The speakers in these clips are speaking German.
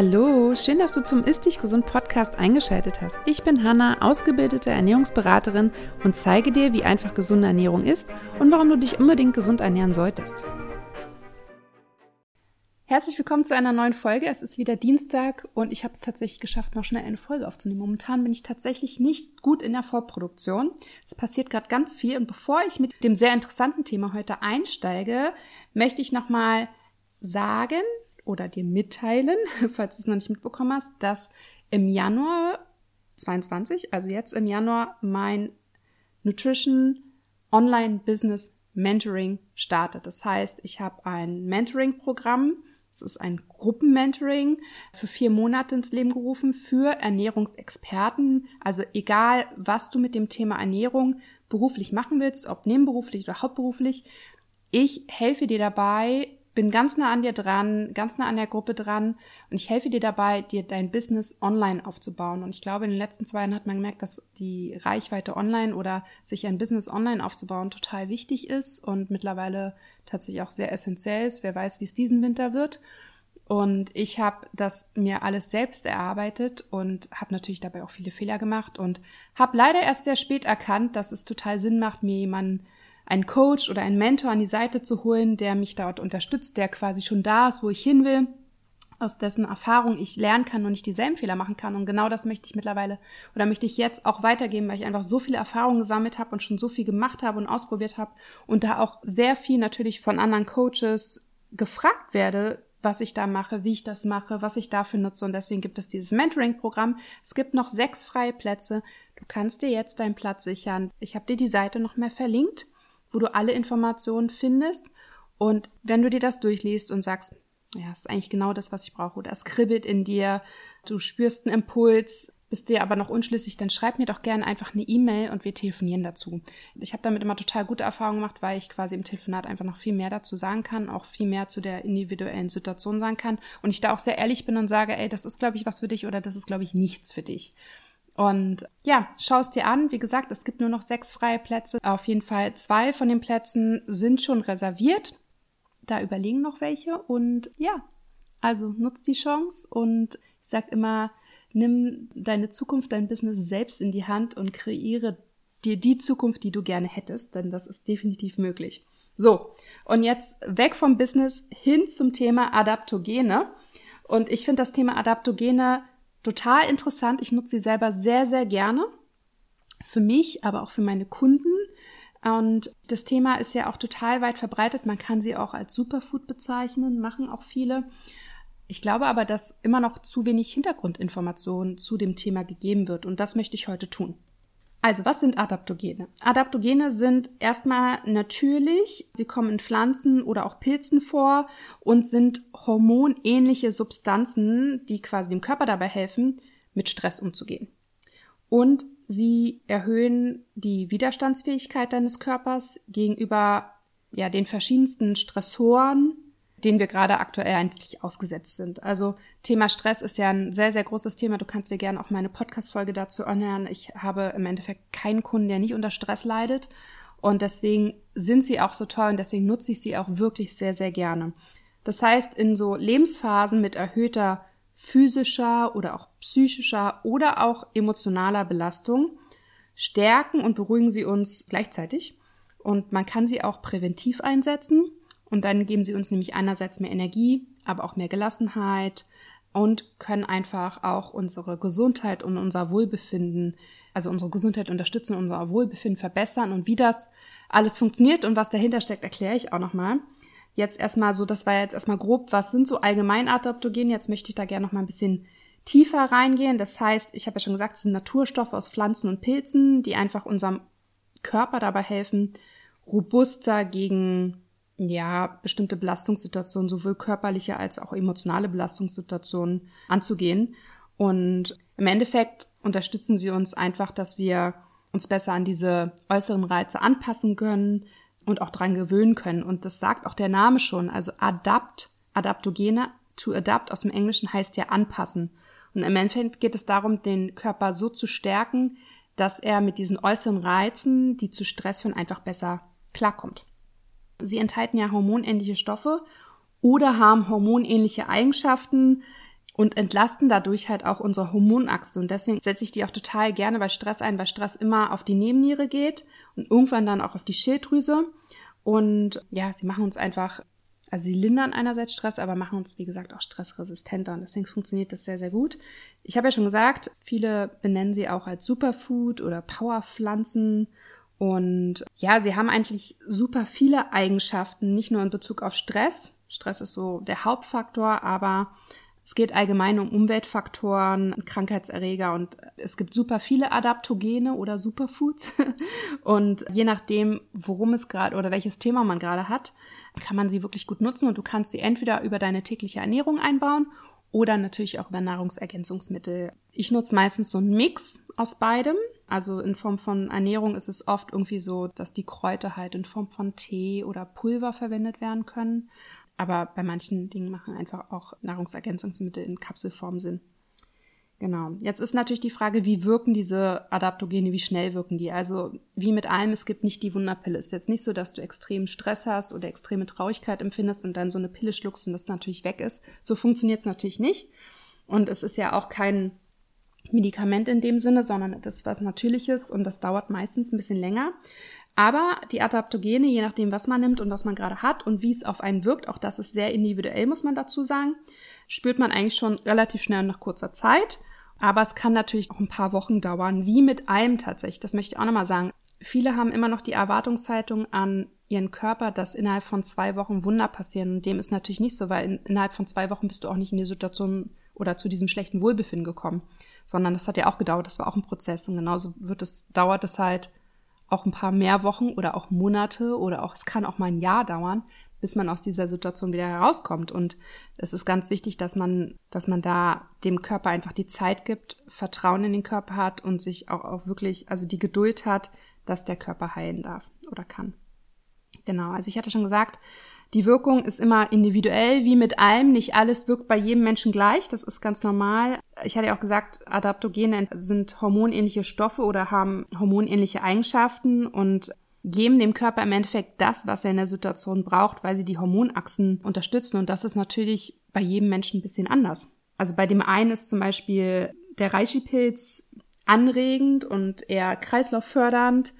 Hallo, schön, dass du zum Ist Dich Gesund Podcast eingeschaltet hast. Ich bin Hanna, ausgebildete Ernährungsberaterin und zeige dir, wie einfach gesunde Ernährung ist und warum du dich unbedingt gesund ernähren solltest. Herzlich willkommen zu einer neuen Folge. Es ist wieder Dienstag und ich habe es tatsächlich geschafft, noch schnell eine Folge aufzunehmen. Momentan bin ich tatsächlich nicht gut in der Vorproduktion. Es passiert gerade ganz viel und bevor ich mit dem sehr interessanten Thema heute einsteige, möchte ich nochmal sagen oder dir mitteilen, falls du es noch nicht mitbekommen hast, dass im Januar 22, also jetzt im Januar, mein Nutrition Online Business Mentoring startet. Das heißt, ich habe ein Mentoring-Programm, es ist ein Gruppenmentoring für vier Monate ins Leben gerufen für Ernährungsexperten. Also egal, was du mit dem Thema Ernährung beruflich machen willst, ob nebenberuflich oder hauptberuflich, ich helfe dir dabei, bin ganz nah an dir dran, ganz nah an der Gruppe dran und ich helfe dir dabei, dir dein Business online aufzubauen. Und ich glaube, in den letzten zwei Jahren hat man gemerkt, dass die Reichweite online oder sich ein Business online aufzubauen total wichtig ist und mittlerweile tatsächlich auch sehr essentiell ist. Wer weiß, wie es diesen Winter wird. Und ich habe das mir alles selbst erarbeitet und habe natürlich dabei auch viele Fehler gemacht und habe leider erst sehr spät erkannt, dass es total Sinn macht, mir jemanden einen Coach oder einen Mentor an die Seite zu holen, der mich dort unterstützt, der quasi schon da ist, wo ich hin will, aus dessen Erfahrung ich lernen kann und nicht dieselben Fehler machen kann. Und genau das möchte ich mittlerweile oder möchte ich jetzt auch weitergeben, weil ich einfach so viele Erfahrungen gesammelt habe und schon so viel gemacht habe und ausprobiert habe und da auch sehr viel natürlich von anderen Coaches gefragt werde, was ich da mache, wie ich das mache, was ich dafür nutze. Und deswegen gibt es dieses Mentoring-Programm. Es gibt noch sechs freie Plätze. Du kannst dir jetzt deinen Platz sichern. Ich habe dir die Seite noch mehr verlinkt wo du alle Informationen findest. Und wenn du dir das durchliest und sagst, ja, das ist eigentlich genau das, was ich brauche, oder es kribbelt in dir, du spürst einen Impuls, bist dir aber noch unschlüssig, dann schreib mir doch gerne einfach eine E-Mail und wir telefonieren dazu. Ich habe damit immer total gute Erfahrungen gemacht, weil ich quasi im Telefonat einfach noch viel mehr dazu sagen kann, auch viel mehr zu der individuellen Situation sagen kann und ich da auch sehr ehrlich bin und sage, ey, das ist, glaube ich, was für dich oder das ist, glaube ich, nichts für dich. Und ja, schau es dir an. Wie gesagt, es gibt nur noch sechs freie Plätze. Auf jeden Fall zwei von den Plätzen sind schon reserviert. Da überlegen noch welche. Und ja, also nutz die Chance und ich sag immer, nimm deine Zukunft, dein Business selbst in die Hand und kreiere dir die Zukunft, die du gerne hättest, denn das ist definitiv möglich. So, und jetzt weg vom Business hin zum Thema Adaptogene. Und ich finde das Thema Adaptogene total interessant. Ich nutze sie selber sehr, sehr gerne. Für mich, aber auch für meine Kunden. Und das Thema ist ja auch total weit verbreitet. Man kann sie auch als Superfood bezeichnen, machen auch viele. Ich glaube aber, dass immer noch zu wenig Hintergrundinformation zu dem Thema gegeben wird. Und das möchte ich heute tun. Also, was sind Adaptogene? Adaptogene sind erstmal natürlich, sie kommen in Pflanzen oder auch Pilzen vor und sind hormonähnliche Substanzen, die quasi dem Körper dabei helfen, mit Stress umzugehen. Und sie erhöhen die Widerstandsfähigkeit deines Körpers gegenüber ja, den verschiedensten Stressoren, denen wir gerade aktuell eigentlich ausgesetzt sind. Also Thema Stress ist ja ein sehr, sehr großes Thema. Du kannst dir gerne auch meine Podcast-Folge dazu anhören. Ich habe im Endeffekt keinen Kunden, der nicht unter Stress leidet. Und deswegen sind sie auch so toll und deswegen nutze ich sie auch wirklich sehr, sehr gerne. Das heißt, in so Lebensphasen mit erhöhter physischer oder auch psychischer oder auch emotionaler Belastung stärken und beruhigen sie uns gleichzeitig. Und man kann sie auch präventiv einsetzen. Und dann geben sie uns nämlich einerseits mehr Energie, aber auch mehr Gelassenheit und können einfach auch unsere Gesundheit und unser Wohlbefinden, also unsere Gesundheit unterstützen, unser Wohlbefinden verbessern. Und wie das alles funktioniert und was dahinter steckt, erkläre ich auch nochmal. Jetzt erstmal so, das war jetzt erstmal grob, was sind so Allgemeinadaptogene? Jetzt möchte ich da gerne nochmal ein bisschen tiefer reingehen. Das heißt, ich habe ja schon gesagt, es sind Naturstoffe aus Pflanzen und Pilzen, die einfach unserem Körper dabei helfen, robuster gegen ja, bestimmte Belastungssituationen, sowohl körperliche als auch emotionale Belastungssituationen anzugehen. Und im Endeffekt unterstützen sie uns einfach, dass wir uns besser an diese äußeren Reize anpassen können und auch dran gewöhnen können. Und das sagt auch der Name schon. Also adapt, adaptogene, to adapt aus dem Englischen heißt ja anpassen. Und im Endeffekt geht es darum, den Körper so zu stärken, dass er mit diesen äußeren Reizen, die zu Stress führen, einfach besser klarkommt. Sie enthalten ja hormonähnliche Stoffe oder haben hormonähnliche Eigenschaften und entlasten dadurch halt auch unsere Hormonachse. Und deswegen setze ich die auch total gerne bei Stress ein, weil Stress immer auf die Nebenniere geht und irgendwann dann auch auf die Schilddrüse. Und ja, sie machen uns einfach, also sie lindern einerseits Stress, aber machen uns, wie gesagt, auch stressresistenter. Und deswegen funktioniert das sehr, sehr gut. Ich habe ja schon gesagt, viele benennen sie auch als Superfood oder Powerpflanzen. Und ja, sie haben eigentlich super viele Eigenschaften, nicht nur in Bezug auf Stress. Stress ist so der Hauptfaktor, aber es geht allgemein um Umweltfaktoren, Krankheitserreger und es gibt super viele Adaptogene oder Superfoods. Und je nachdem, worum es gerade oder welches Thema man gerade hat, kann man sie wirklich gut nutzen und du kannst sie entweder über deine tägliche Ernährung einbauen oder natürlich auch über Nahrungsergänzungsmittel. Ich nutze meistens so einen Mix aus beidem. Also in Form von Ernährung ist es oft irgendwie so, dass die Kräuter halt in Form von Tee oder Pulver verwendet werden können. Aber bei manchen Dingen machen einfach auch Nahrungsergänzungsmittel in Kapselform Sinn. Genau. Jetzt ist natürlich die Frage, wie wirken diese Adaptogene, wie schnell wirken die? Also wie mit allem, es gibt nicht die Wunderpille. Es ist jetzt nicht so, dass du extremen Stress hast oder extreme Traurigkeit empfindest und dann so eine Pille schluckst und das natürlich weg ist. So funktioniert es natürlich nicht. Und es ist ja auch kein Medikament in dem Sinne, sondern das ist was Natürliches und das dauert meistens ein bisschen länger. Aber die Adaptogene, je nachdem, was man nimmt und was man gerade hat und wie es auf einen wirkt, auch das ist sehr individuell, muss man dazu sagen, spürt man eigentlich schon relativ schnell nach kurzer Zeit. Aber es kann natürlich auch ein paar Wochen dauern, wie mit allem tatsächlich. Das möchte ich auch nochmal sagen. Viele haben immer noch die Erwartungshaltung an ihren Körper, dass innerhalb von zwei Wochen Wunder passieren. Und dem ist natürlich nicht so, weil in, innerhalb von zwei Wochen bist du auch nicht in die Situation oder zu diesem schlechten Wohlbefinden gekommen. Sondern das hat ja auch gedauert, das war auch ein Prozess. Und genauso wird es, dauert es halt auch ein paar mehr Wochen oder auch Monate oder auch, es kann auch mal ein Jahr dauern, bis man aus dieser Situation wieder herauskommt. Und es ist ganz wichtig, dass man, dass man da dem Körper einfach die Zeit gibt, Vertrauen in den Körper hat und sich auch, auch wirklich, also die Geduld hat, dass der Körper heilen darf oder kann. Genau. Also ich hatte schon gesagt, die Wirkung ist immer individuell, wie mit allem. Nicht alles wirkt bei jedem Menschen gleich. Das ist ganz normal. Ich hatte ja auch gesagt, Adaptogene sind hormonähnliche Stoffe oder haben hormonähnliche Eigenschaften und geben dem Körper im Endeffekt das, was er in der Situation braucht, weil sie die Hormonachsen unterstützen. Und das ist natürlich bei jedem Menschen ein bisschen anders. Also bei dem einen ist zum Beispiel der Reishi-Pilz anregend und eher kreislauffördernd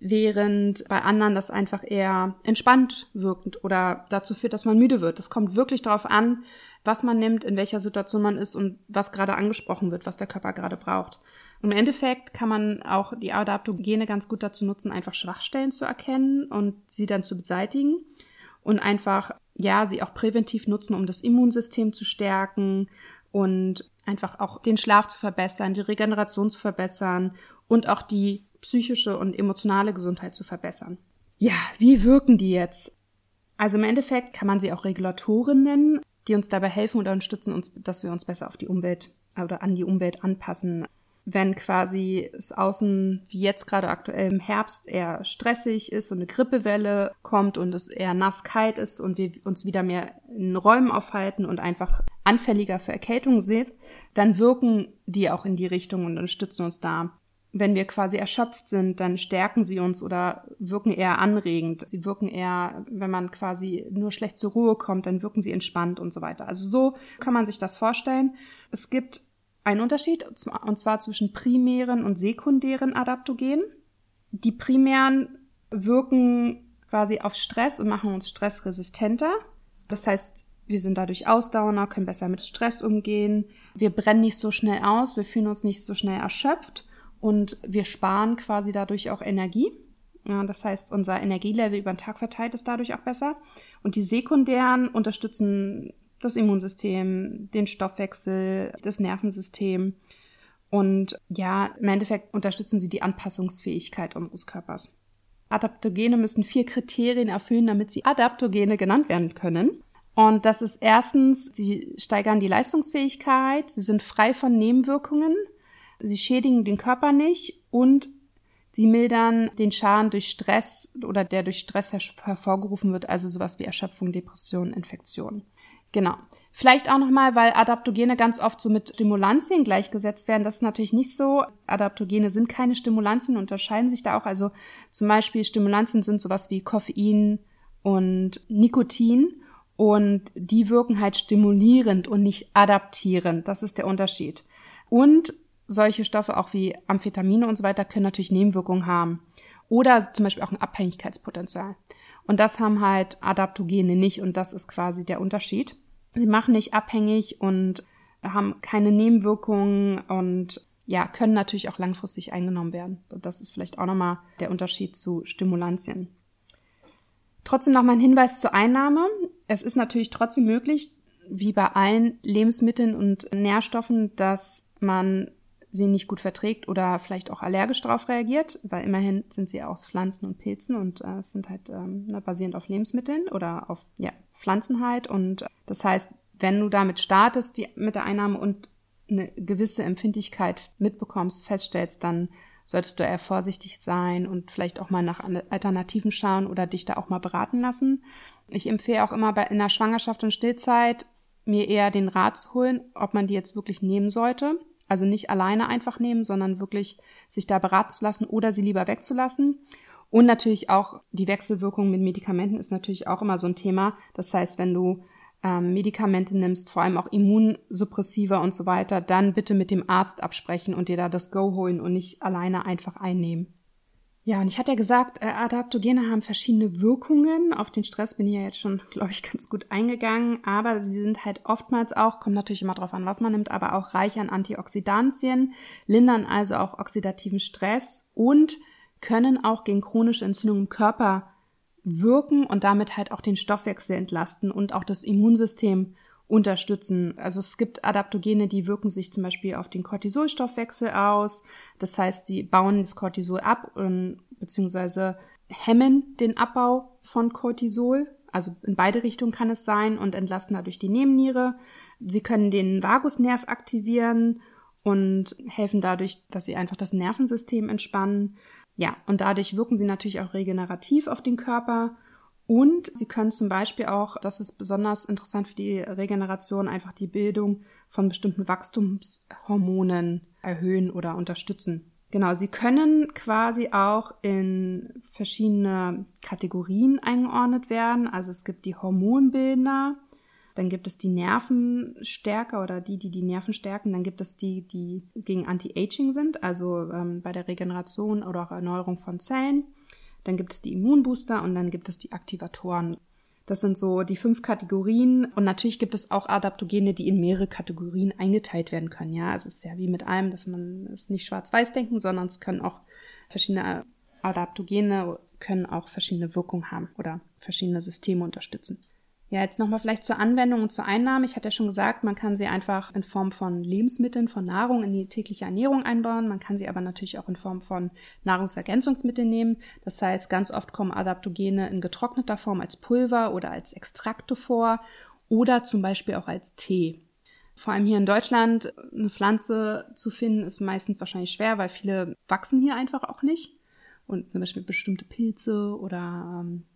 während bei anderen das einfach eher entspannt wirkend oder dazu führt, dass man müde wird. Das kommt wirklich darauf an, was man nimmt, in welcher Situation man ist und was gerade angesprochen wird, was der Körper gerade braucht. Und im Endeffekt kann man auch die Adaptogene ganz gut dazu nutzen, einfach Schwachstellen zu erkennen und sie dann zu beseitigen und einfach, ja, sie auch präventiv nutzen, um das Immunsystem zu stärken und einfach auch den Schlaf zu verbessern, die Regeneration zu verbessern und auch die psychische und emotionale Gesundheit zu verbessern. Ja, wie wirken die jetzt? Also im Endeffekt kann man sie auch Regulatoren nennen, die uns dabei helfen oder unterstützen uns, dass wir uns besser auf die Umwelt oder an die Umwelt anpassen. Wenn quasi es außen, wie jetzt gerade aktuell im Herbst, eher stressig ist und eine Grippewelle kommt und es eher nass kalt ist und wir uns wieder mehr in Räumen aufhalten und einfach anfälliger für Erkältung sind, dann wirken die auch in die Richtung und unterstützen uns da wenn wir quasi erschöpft sind, dann stärken sie uns oder wirken eher anregend. Sie wirken eher, wenn man quasi nur schlecht zur Ruhe kommt, dann wirken sie entspannt und so weiter. Also so kann man sich das vorstellen. Es gibt einen Unterschied, und zwar zwischen primären und sekundären Adaptogenen. Die primären wirken quasi auf Stress und machen uns stressresistenter. Das heißt, wir sind dadurch ausdauernder, können besser mit Stress umgehen. Wir brennen nicht so schnell aus, wir fühlen uns nicht so schnell erschöpft und wir sparen quasi dadurch auch Energie. Das heißt, unser Energielevel über den Tag verteilt ist dadurch auch besser. Und die sekundären unterstützen das Immunsystem, den Stoffwechsel, das Nervensystem. Und ja, im Endeffekt unterstützen sie die Anpassungsfähigkeit unseres Körpers. Adaptogene müssen vier Kriterien erfüllen, damit sie Adaptogene genannt werden können. Und das ist erstens, sie steigern die Leistungsfähigkeit, sie sind frei von Nebenwirkungen, sie schädigen den Körper nicht und sie mildern den Schaden durch Stress oder der durch Stress hervorgerufen wird, also sowas wie Erschöpfung, Depression, Infektion. Genau. Vielleicht auch nochmal, weil Adaptogene ganz oft so mit Stimulantien gleichgesetzt werden. Das ist natürlich nicht so. Adaptogene sind keine Stimulantien, unterscheiden sich da auch. Also zum Beispiel Stimulantien sind sowas wie Koffein und Nikotin. Und die wirken halt stimulierend und nicht adaptierend. Das ist der Unterschied. Und solche Stoffe auch wie Amphetamine und so weiter können natürlich Nebenwirkungen haben. Oder zum Beispiel auch ein Abhängigkeitspotenzial. Und das haben halt Adaptogene nicht und das ist quasi der Unterschied. Sie machen nicht abhängig und haben keine Nebenwirkungen und ja, können natürlich auch langfristig eingenommen werden. Das ist vielleicht auch nochmal der Unterschied zu Stimulantien. Trotzdem noch mal ein Hinweis zur Einnahme. Es ist natürlich trotzdem möglich, wie bei allen Lebensmitteln und Nährstoffen, dass man sie nicht gut verträgt oder vielleicht auch allergisch darauf reagiert, weil immerhin sind sie aus Pflanzen und Pilzen und äh, sind halt ähm, ne, basierend auf Lebensmitteln oder auf ja, Pflanzen halt. Und das heißt, wenn du damit startest, die, mit der Einnahme und eine gewisse Empfindlichkeit mitbekommst, feststellst, dann solltest du eher vorsichtig sein und vielleicht auch mal nach Alternativen schauen oder dich da auch mal beraten lassen. Ich empfehle auch immer bei in der Schwangerschaft und Stillzeit mir eher den Rat zu holen, ob man die jetzt wirklich nehmen sollte. Also nicht alleine einfach nehmen, sondern wirklich sich da beraten zu lassen oder sie lieber wegzulassen. Und natürlich auch die Wechselwirkung mit Medikamenten ist natürlich auch immer so ein Thema. Das heißt, wenn du ähm, Medikamente nimmst, vor allem auch Immunsuppressiva und so weiter, dann bitte mit dem Arzt absprechen und dir da das Go holen und nicht alleine einfach einnehmen. Ja, und ich hatte ja gesagt, äh, Adaptogene haben verschiedene Wirkungen. Auf den Stress bin ich ja jetzt schon, glaube ich, ganz gut eingegangen. Aber sie sind halt oftmals auch, kommt natürlich immer drauf an, was man nimmt, aber auch reich an Antioxidantien, lindern also auch oxidativen Stress und können auch gegen chronische Entzündungen im Körper wirken und damit halt auch den Stoffwechsel entlasten und auch das Immunsystem unterstützen. Also es gibt Adaptogene, die wirken sich zum Beispiel auf den Cortisolstoffwechsel aus. Das heißt, sie bauen das Cortisol ab und, beziehungsweise hemmen den Abbau von Cortisol. Also in beide Richtungen kann es sein und entlasten dadurch die Nebenniere. Sie können den Vagusnerv aktivieren und helfen dadurch, dass sie einfach das Nervensystem entspannen. Ja, und dadurch wirken sie natürlich auch regenerativ auf den Körper und sie können zum Beispiel auch, das ist besonders interessant für die Regeneration, einfach die Bildung von bestimmten Wachstumshormonen erhöhen oder unterstützen. Genau, sie können quasi auch in verschiedene Kategorien eingeordnet werden. Also es gibt die Hormonbildner, dann gibt es die Nervenstärker oder die, die die Nerven stärken. Dann gibt es die, die gegen Anti-Aging sind, also ähm, bei der Regeneration oder auch Erneuerung von Zellen. Dann gibt es die Immunbooster und dann gibt es die Aktivatoren. Das sind so die fünf Kategorien. Und natürlich gibt es auch Adaptogene, die in mehrere Kategorien eingeteilt werden können. Ja, es ist ja wie mit allem, dass man es nicht schwarz-weiß denken, sondern es können auch verschiedene Adaptogene können auch verschiedene Wirkungen haben oder verschiedene Systeme unterstützen. Ja, jetzt nochmal vielleicht zur Anwendung und zur Einnahme. Ich hatte ja schon gesagt, man kann sie einfach in Form von Lebensmitteln, von Nahrung in die tägliche Ernährung einbauen. Man kann sie aber natürlich auch in Form von Nahrungsergänzungsmitteln nehmen. Das heißt, ganz oft kommen Adaptogene in getrockneter Form als Pulver oder als Extrakte vor oder zum Beispiel auch als Tee. Vor allem hier in Deutschland eine Pflanze zu finden, ist meistens wahrscheinlich schwer, weil viele wachsen hier einfach auch nicht. Und zum Beispiel bestimmte Pilze oder ähm,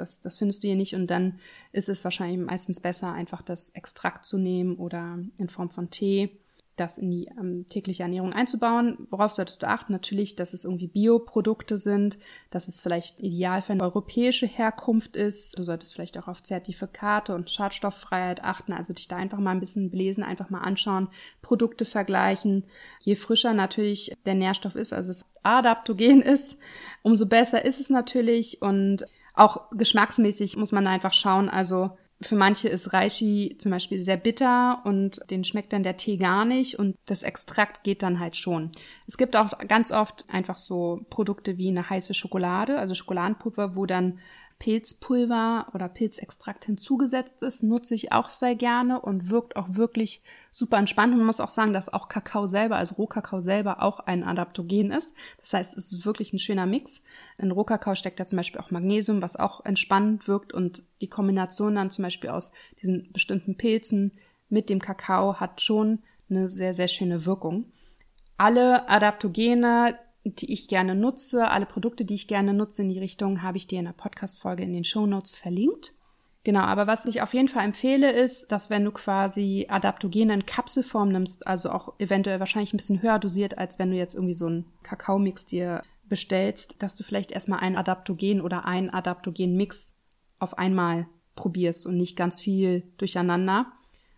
das, das findest du hier nicht. Und dann ist es wahrscheinlich meistens besser, einfach das Extrakt zu nehmen oder in Form von Tee das in die ähm, tägliche Ernährung einzubauen. Worauf solltest du achten? Natürlich, dass es irgendwie Bioprodukte sind, dass es vielleicht ideal für eine europäische Herkunft ist. Du solltest vielleicht auch auf Zertifikate und Schadstofffreiheit achten, also dich da einfach mal ein bisschen belesen, einfach mal anschauen, Produkte vergleichen. Je frischer natürlich der Nährstoff ist, also es adaptogen ist, umso besser ist es natürlich und auch geschmacksmäßig muss man einfach schauen. Also für manche ist Reishi zum Beispiel sehr bitter und den schmeckt dann der Tee gar nicht und das Extrakt geht dann halt schon. Es gibt auch ganz oft einfach so Produkte wie eine heiße Schokolade, also Schokoladenpulver, wo dann Pilzpulver oder Pilzextrakt hinzugesetzt ist, nutze ich auch sehr gerne und wirkt auch wirklich super entspannt. Man muss auch sagen, dass auch Kakao selber, also Rohkakao selber auch ein Adaptogen ist. Das heißt, es ist wirklich ein schöner Mix. In Rohkakao steckt da zum Beispiel auch Magnesium, was auch entspannend wirkt und die Kombination dann zum Beispiel aus diesen bestimmten Pilzen mit dem Kakao hat schon eine sehr, sehr schöne Wirkung. Alle Adaptogene, die ich gerne nutze, alle Produkte, die ich gerne nutze in die Richtung, habe ich dir in der Podcast-Folge in den Show Notes verlinkt. Genau, aber was ich auf jeden Fall empfehle, ist, dass wenn du quasi Adaptogene in Kapselform nimmst, also auch eventuell wahrscheinlich ein bisschen höher dosiert, als wenn du jetzt irgendwie so einen Kakaomix dir bestellst, dass du vielleicht erstmal ein Adaptogen oder ein Adaptogen-Mix auf einmal probierst und nicht ganz viel durcheinander.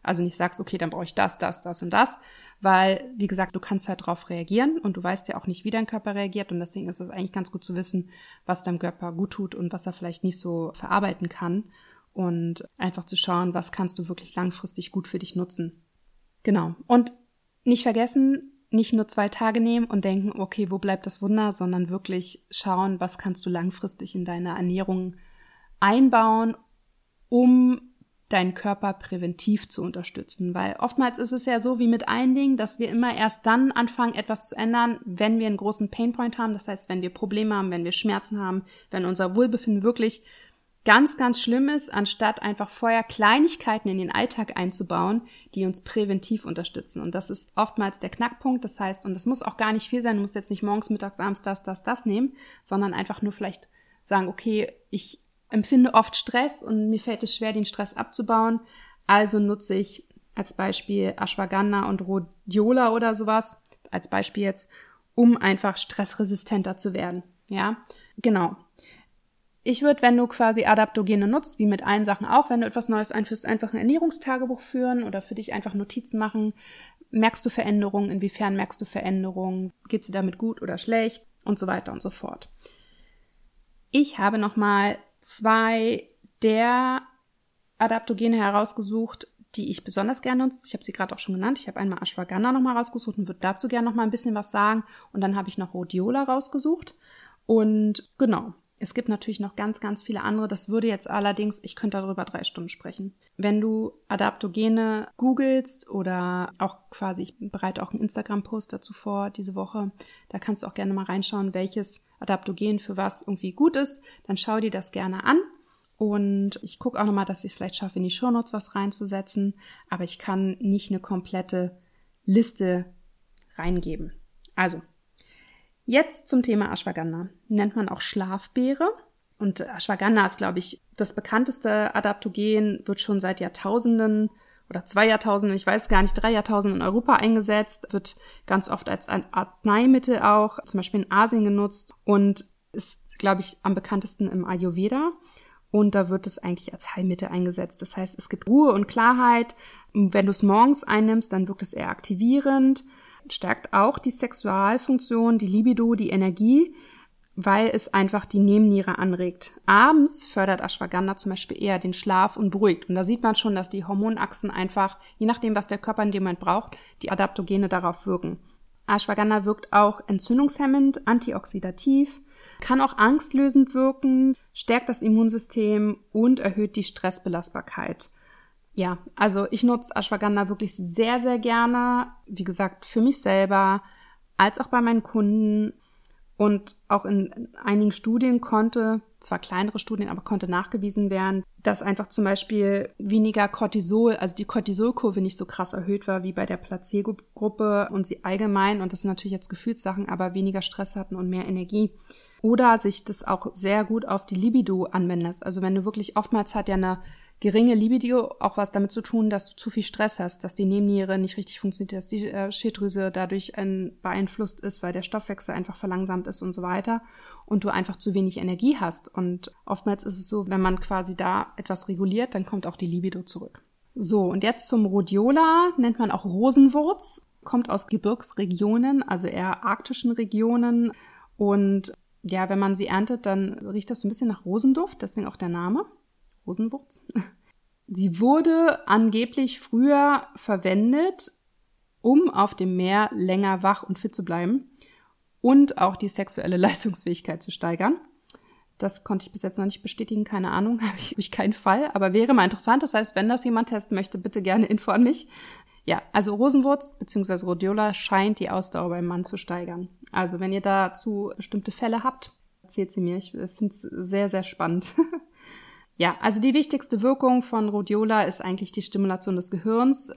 Also nicht sagst, okay, dann brauche ich das, das, das und das, weil, wie gesagt, du kannst halt darauf reagieren und du weißt ja auch nicht, wie dein Körper reagiert und deswegen ist es eigentlich ganz gut zu wissen, was deinem Körper gut tut und was er vielleicht nicht so verarbeiten kann und einfach zu schauen, was kannst du wirklich langfristig gut für dich nutzen. Genau. Und nicht vergessen, nicht nur zwei Tage nehmen und denken, okay, wo bleibt das Wunder, sondern wirklich schauen, was kannst du langfristig in deine Ernährung einbauen, um deinen Körper präventiv zu unterstützen. Weil oftmals ist es ja so wie mit allen Dingen, dass wir immer erst dann anfangen, etwas zu ändern, wenn wir einen großen Painpoint haben. Das heißt, wenn wir Probleme haben, wenn wir Schmerzen haben, wenn unser Wohlbefinden wirklich ganz, ganz schlimm ist, anstatt einfach vorher Kleinigkeiten in den Alltag einzubauen, die uns präventiv unterstützen. Und das ist oftmals der Knackpunkt. Das heißt, und das muss auch gar nicht viel sein, du musst jetzt nicht morgens, mittags, abends das, das, das nehmen, sondern einfach nur vielleicht sagen, okay, ich empfinde oft Stress und mir fällt es schwer, den Stress abzubauen. Also nutze ich als Beispiel Ashwagandha und Rhodiola oder sowas, als Beispiel jetzt, um einfach stressresistenter zu werden. Ja, genau. Ich würde, wenn du quasi Adaptogene nutzt, wie mit allen Sachen auch, wenn du etwas Neues einführst, einfach ein Ernährungstagebuch führen oder für dich einfach Notizen machen. Merkst du Veränderungen? Inwiefern merkst du Veränderungen? Geht sie damit gut oder schlecht? Und so weiter und so fort. Ich habe nochmal zwei der Adaptogene herausgesucht, die ich besonders gerne nutze. Ich habe sie gerade auch schon genannt. Ich habe einmal Ashwagandha nochmal rausgesucht und würde dazu gerne nochmal ein bisschen was sagen. Und dann habe ich noch Rhodiola rausgesucht. Und genau, es gibt natürlich noch ganz, ganz viele andere. Das würde jetzt allerdings, ich könnte darüber drei Stunden sprechen. Wenn du Adaptogene googelst oder auch quasi, ich bereite auch einen Instagram-Post dazu vor diese Woche, da kannst du auch gerne mal reinschauen, welches Adaptogen für was irgendwie gut ist. Dann schau dir das gerne an. Und ich gucke auch nochmal, dass ich es vielleicht schaffe, in die Shownotes was reinzusetzen. Aber ich kann nicht eine komplette Liste reingeben. Also, Jetzt zum Thema Ashwagandha. Nennt man auch Schlafbeere. Und Ashwagandha ist, glaube ich, das bekannteste Adaptogen, wird schon seit Jahrtausenden oder zwei Jahrtausenden, ich weiß gar nicht, drei Jahrtausenden in Europa eingesetzt, wird ganz oft als Arzneimittel auch, zum Beispiel in Asien genutzt und ist, glaube ich, am bekanntesten im Ayurveda. Und da wird es eigentlich als Heilmittel eingesetzt. Das heißt, es gibt Ruhe und Klarheit. Wenn du es morgens einnimmst, dann wirkt es eher aktivierend stärkt auch die Sexualfunktion, die Libido, die Energie, weil es einfach die Nebenniere anregt. Abends fördert Ashwagandha zum Beispiel eher den Schlaf und beruhigt. Und da sieht man schon, dass die Hormonachsen einfach, je nachdem, was der Körper in dem Moment braucht, die Adaptogene darauf wirken. Ashwagandha wirkt auch entzündungshemmend, antioxidativ, kann auch angstlösend wirken, stärkt das Immunsystem und erhöht die Stressbelastbarkeit ja, also ich nutze Ashwagandha wirklich sehr, sehr gerne. Wie gesagt, für mich selber, als auch bei meinen Kunden. Und auch in einigen Studien konnte, zwar kleinere Studien, aber konnte nachgewiesen werden, dass einfach zum Beispiel weniger Cortisol, also die Cortisolkurve nicht so krass erhöht war wie bei der Placebo-Gruppe und sie allgemein, und das sind natürlich jetzt Gefühlssachen, aber weniger Stress hatten und mehr Energie. Oder sich das auch sehr gut auf die Libido anwenden. Also wenn du wirklich oftmals hat ja eine geringe Libido auch was damit zu tun, dass du zu viel Stress hast, dass die Nebenniere nicht richtig funktioniert, dass die äh, Schilddrüse dadurch ein, beeinflusst ist, weil der Stoffwechsel einfach verlangsamt ist und so weiter und du einfach zu wenig Energie hast. Und oftmals ist es so, wenn man quasi da etwas reguliert, dann kommt auch die Libido zurück. So, und jetzt zum Rhodiola, nennt man auch Rosenwurz, kommt aus Gebirgsregionen, also eher arktischen Regionen und ja, wenn man sie erntet, dann riecht das so ein bisschen nach Rosenduft, deswegen auch der Name. Rosenwurz. Sie wurde angeblich früher verwendet, um auf dem Meer länger wach und fit zu bleiben und auch die sexuelle Leistungsfähigkeit zu steigern. Das konnte ich bis jetzt noch nicht bestätigen, keine Ahnung, habe ich, hab ich keinen Fall, aber wäre mal interessant. Das heißt, wenn das jemand testen möchte, bitte gerne Info an mich. Ja, also Rosenwurz bzw. Rhodiola scheint die Ausdauer beim Mann zu steigern. Also wenn ihr dazu bestimmte Fälle habt, erzählt sie mir. Ich finde es sehr, sehr spannend. Ja, also die wichtigste Wirkung von Rhodiola ist eigentlich die Stimulation des Gehirns.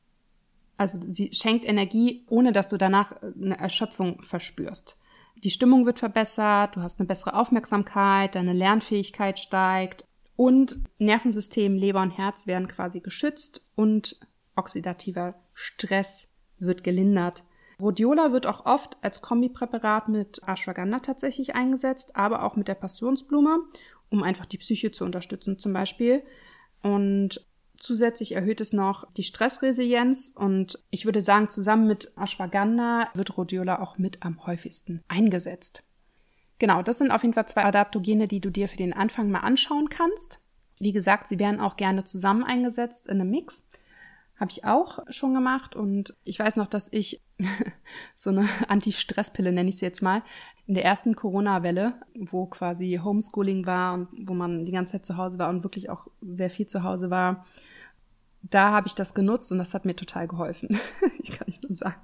Also sie schenkt Energie, ohne dass du danach eine Erschöpfung verspürst. Die Stimmung wird verbessert, du hast eine bessere Aufmerksamkeit, deine Lernfähigkeit steigt und Nervensystem, Leber und Herz werden quasi geschützt und oxidativer Stress wird gelindert. Rhodiola wird auch oft als Kombipräparat mit Ashwagandha tatsächlich eingesetzt, aber auch mit der Passionsblume um einfach die Psyche zu unterstützen zum Beispiel. und Zusätzlich erhöht es noch die Stressresilienz und ich würde sagen, zusammen mit Ashwagandha wird Rhodiola auch mit am häufigsten eingesetzt. Genau, das sind auf jeden Fall zwei Adaptogene, die du dir für den Anfang mal anschauen kannst. Wie gesagt, sie werden auch gerne zusammen eingesetzt in einem Mix. Habe ich auch schon gemacht und ich weiß noch, dass ich so eine Anti-Stress-Pille, nenne ich sie jetzt mal, in der ersten Corona-Welle, wo quasi Homeschooling war und wo man die ganze Zeit zu Hause war und wirklich auch sehr viel zu Hause war, da habe ich das genutzt und das hat mir total geholfen. ich kann nicht nur sagen.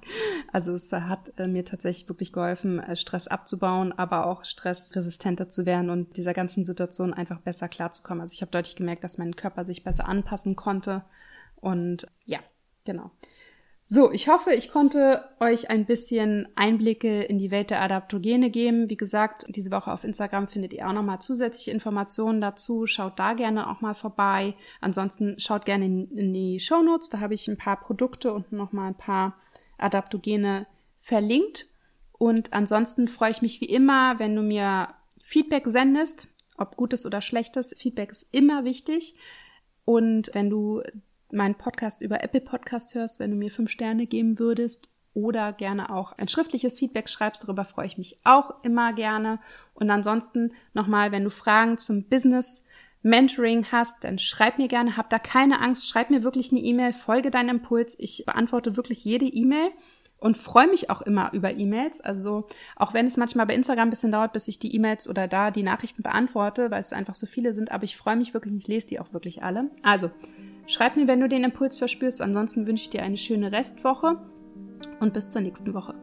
Also es hat äh, mir tatsächlich wirklich geholfen, äh, Stress abzubauen, aber auch stressresistenter zu werden und dieser ganzen Situation einfach besser klarzukommen. Also ich habe deutlich gemerkt, dass mein Körper sich besser anpassen konnte. Und ja, genau. So, ich hoffe, ich konnte euch ein bisschen Einblicke in die Welt der Adaptogene geben. Wie gesagt, diese Woche auf Instagram findet ihr auch nochmal zusätzliche Informationen dazu. Schaut da gerne auch mal vorbei. Ansonsten schaut gerne in, in die Show Notes. Da habe ich ein paar Produkte und nochmal ein paar Adaptogene verlinkt. Und ansonsten freue ich mich wie immer, wenn du mir Feedback sendest, ob gutes oder schlechtes. Feedback ist immer wichtig. Und wenn du meinen Podcast über Apple Podcast hörst, wenn du mir fünf Sterne geben würdest oder gerne auch ein schriftliches Feedback schreibst. Darüber freue ich mich auch immer gerne. Und ansonsten nochmal, wenn du Fragen zum Business Mentoring hast, dann schreib mir gerne. Hab da keine Angst. Schreib mir wirklich eine E-Mail. Folge deinem Impuls. Ich beantworte wirklich jede E-Mail und freue mich auch immer über E-Mails. Also auch wenn es manchmal bei Instagram ein bisschen dauert, bis ich die E-Mails oder da die Nachrichten beantworte, weil es einfach so viele sind. Aber ich freue mich wirklich. Ich lese die auch wirklich alle. Also Schreib mir, wenn du den Impuls verspürst. Ansonsten wünsche ich dir eine schöne Restwoche und bis zur nächsten Woche.